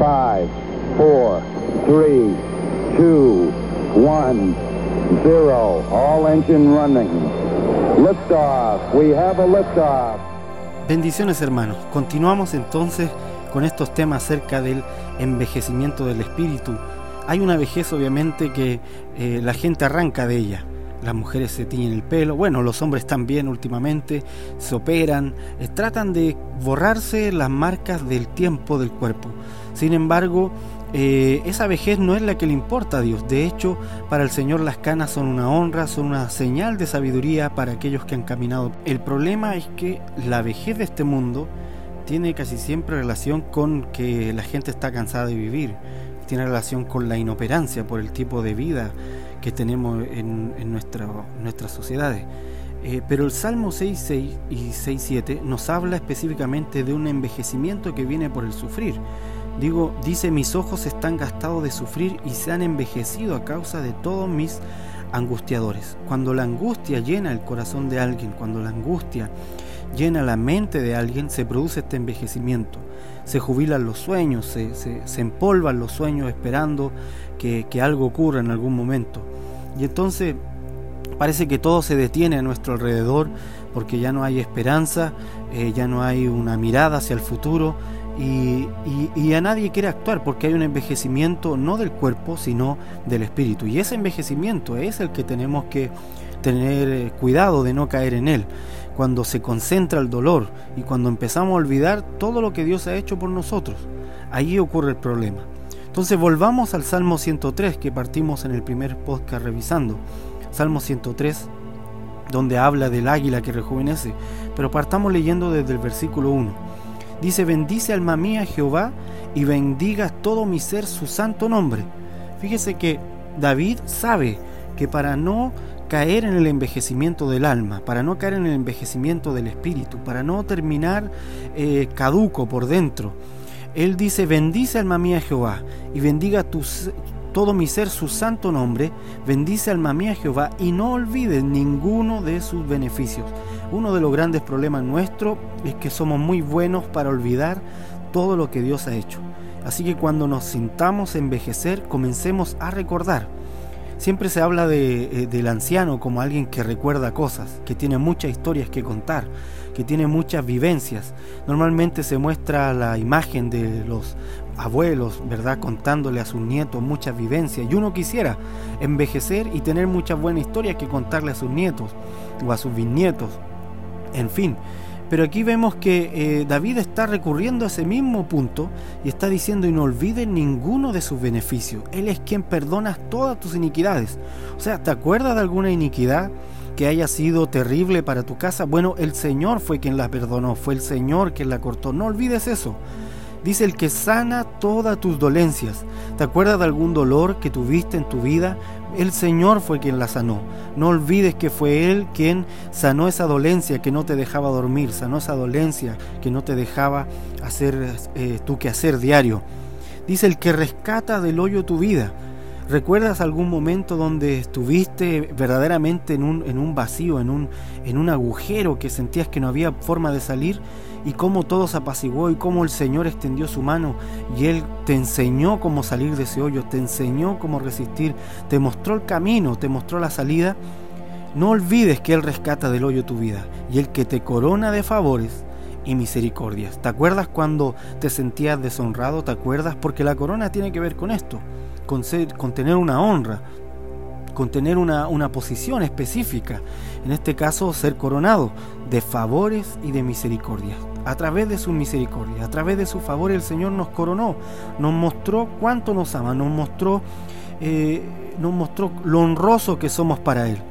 5, 4, 3, 2, 1, 0. All engine running. Liftoff. We have a liftoff. Bendiciones hermanos. Continuamos entonces con estos temas acerca del envejecimiento del espíritu. Hay una vejez obviamente que eh, la gente arranca de ella. Las mujeres se tiñen el pelo, bueno, los hombres también últimamente se operan, eh, tratan de borrarse las marcas del tiempo del cuerpo. Sin embargo, eh, esa vejez no es la que le importa a Dios. De hecho, para el Señor las canas son una honra, son una señal de sabiduría para aquellos que han caminado. El problema es que la vejez de este mundo tiene casi siempre relación con que la gente está cansada de vivir, tiene relación con la inoperancia por el tipo de vida que tenemos en, nuestras sociedades. Eh, pero el Salmo 6.6 y 6.7 nos habla específicamente de un envejecimiento que viene por el sufrir. Digo, dice, mis ojos están gastados de sufrir y se han envejecido a causa de todos mis angustiadores. Cuando la angustia llena el corazón de alguien, cuando la angustia llena la mente de alguien, se produce este envejecimiento. Se jubilan los sueños, se, se, empolvan los sueños esperando que, algo ocurra en algún momento. Y entonces parece que todo se detiene a nuestro alrededor porque ya no hay esperanza, eh, ya no hay una mirada hacia el futuro y, y, a nadie quiere actuar porque hay un envejecimiento no del cuerpo sino del espíritu. Y ese envejecimiento es el que tenemos que tener eh, cuidado de no caer en él cuando se concentra el dolor y cuando empezamos a olvidar todo lo que Dios ha hecho por nosotros. Ahí ocurre el problema. Entonces volvamos al Salmo 103 que partimos en el primer podcast revisando. Salmo 103 donde habla del águila que rejuvenece, pero partamos leyendo desde el versículo 1. Dice, bendice alma mía Jehová y bendiga todo mi ser su santo nombre. Fíjese que David sabe que para no caer en el envejecimiento del alma, para no caer en el envejecimiento del espíritu, para no terminar eh, caduco por dentro. Él dice, bendice alma mía Jehová y bendiga todo mi ser su santo nombre, bendice alma mía Jehová y no olvides ninguno de sus beneficios. Uno de los grandes problemas nuestros es que somos muy buenos para olvidar todo lo que Dios ha hecho. Así que cuando nos sintamos envejecer, comencemos a recordar Siempre se habla de, eh, del anciano como alguien que recuerda cosas, que tiene muchas historias que contar, que tiene muchas vivencias. Normalmente se muestra la imagen de los abuelos, ¿verdad? Contándole a sus nietos muchas vivencias. Y uno quisiera envejecer y tener muchas buenas historias que contarle a sus nietos o a sus bisnietos. En fin, pero aquí vemos que eh, David está recurriendo a ese mismo punto y está diciendo y no olvides ninguno de sus beneficios. Él es quien perdona todas tus iniquidades. O sea, ¿te acuerdas de alguna iniquidad que haya sido terrible para tu casa? Bueno, el Señor fue quien la perdonó, fue el Señor quien la cortó. No olvides eso. Dice el que sana todas tus dolencias. ¿Te acuerdas de algún dolor que tuviste en tu vida? El Señor fue quien la sanó. No olvides que fue Él quien sanó esa dolencia que no te dejaba dormir, sanó esa dolencia que no te dejaba hacer eh, tu quehacer diario. Dice el que rescata del hoyo tu vida. ¿Recuerdas algún momento donde estuviste verdaderamente en un, en un vacío, en un, en un agujero que sentías que no había forma de salir? y cómo todo se apaciguó y cómo el Señor extendió su mano y Él te enseñó cómo salir de ese hoyo, te enseñó cómo resistir, te mostró el camino, te mostró la salida. No olvides que Él rescata del hoyo tu vida y el que te corona de favores y misericordias. ¿Te acuerdas cuando te sentías deshonrado? ¿Te acuerdas? Porque la corona tiene que ver con esto, con, tener una honra, con tener una, una posición específica. En este caso, ser coronado de favores y de misericordia a través de su misericordia, a través de su favor, el Señor nos coronó, nos mostró cuánto nos ama, nos mostró, eh, nos mostró lo honroso que somos para Él.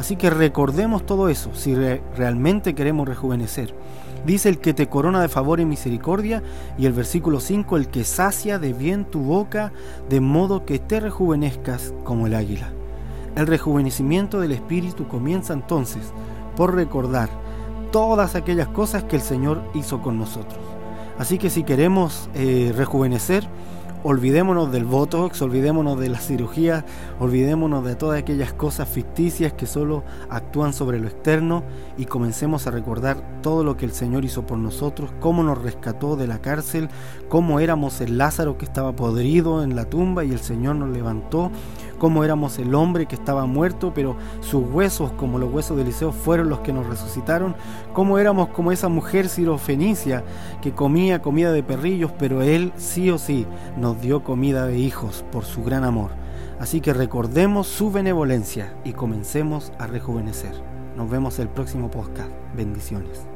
Así que recordemos todo eso si realmente queremos rejuvenecer. Dice el que te corona de favor y misericordia y el versículo 5, el que sacia de bien tu boca de modo que te rejuvenezcas como el águila. El rejuvenecimiento del espíritu comienza entonces por recordar todas aquellas cosas que el Señor hizo con nosotros. Así que si queremos eh, rejuvenecer, olvidémonos del Botox, olvidémonos de la cirugía, olvidémonos de todas aquellas cosas ficticias que solo actúan sobre lo externo y comencemos a recordar todo lo que el Señor hizo por nosotros, cómo nos rescató de la cárcel, cómo éramos el Lázaro que estaba podrido en la tumba y el Señor nos levantó, cómo éramos el hombre que estaba muerto, pero sus huesos, como los huesos de Eliseo, fueron los que nos resucitaron, cómo éramos como esa mujer sirofenicia que comía comida de perrillos, pero Él sí o sí nos dio comida de hijos por su gran amor. Así que recordemos su benevolencia y comencemos a rejuvenecer. Nos vemos el próximo podcast. Bendiciones.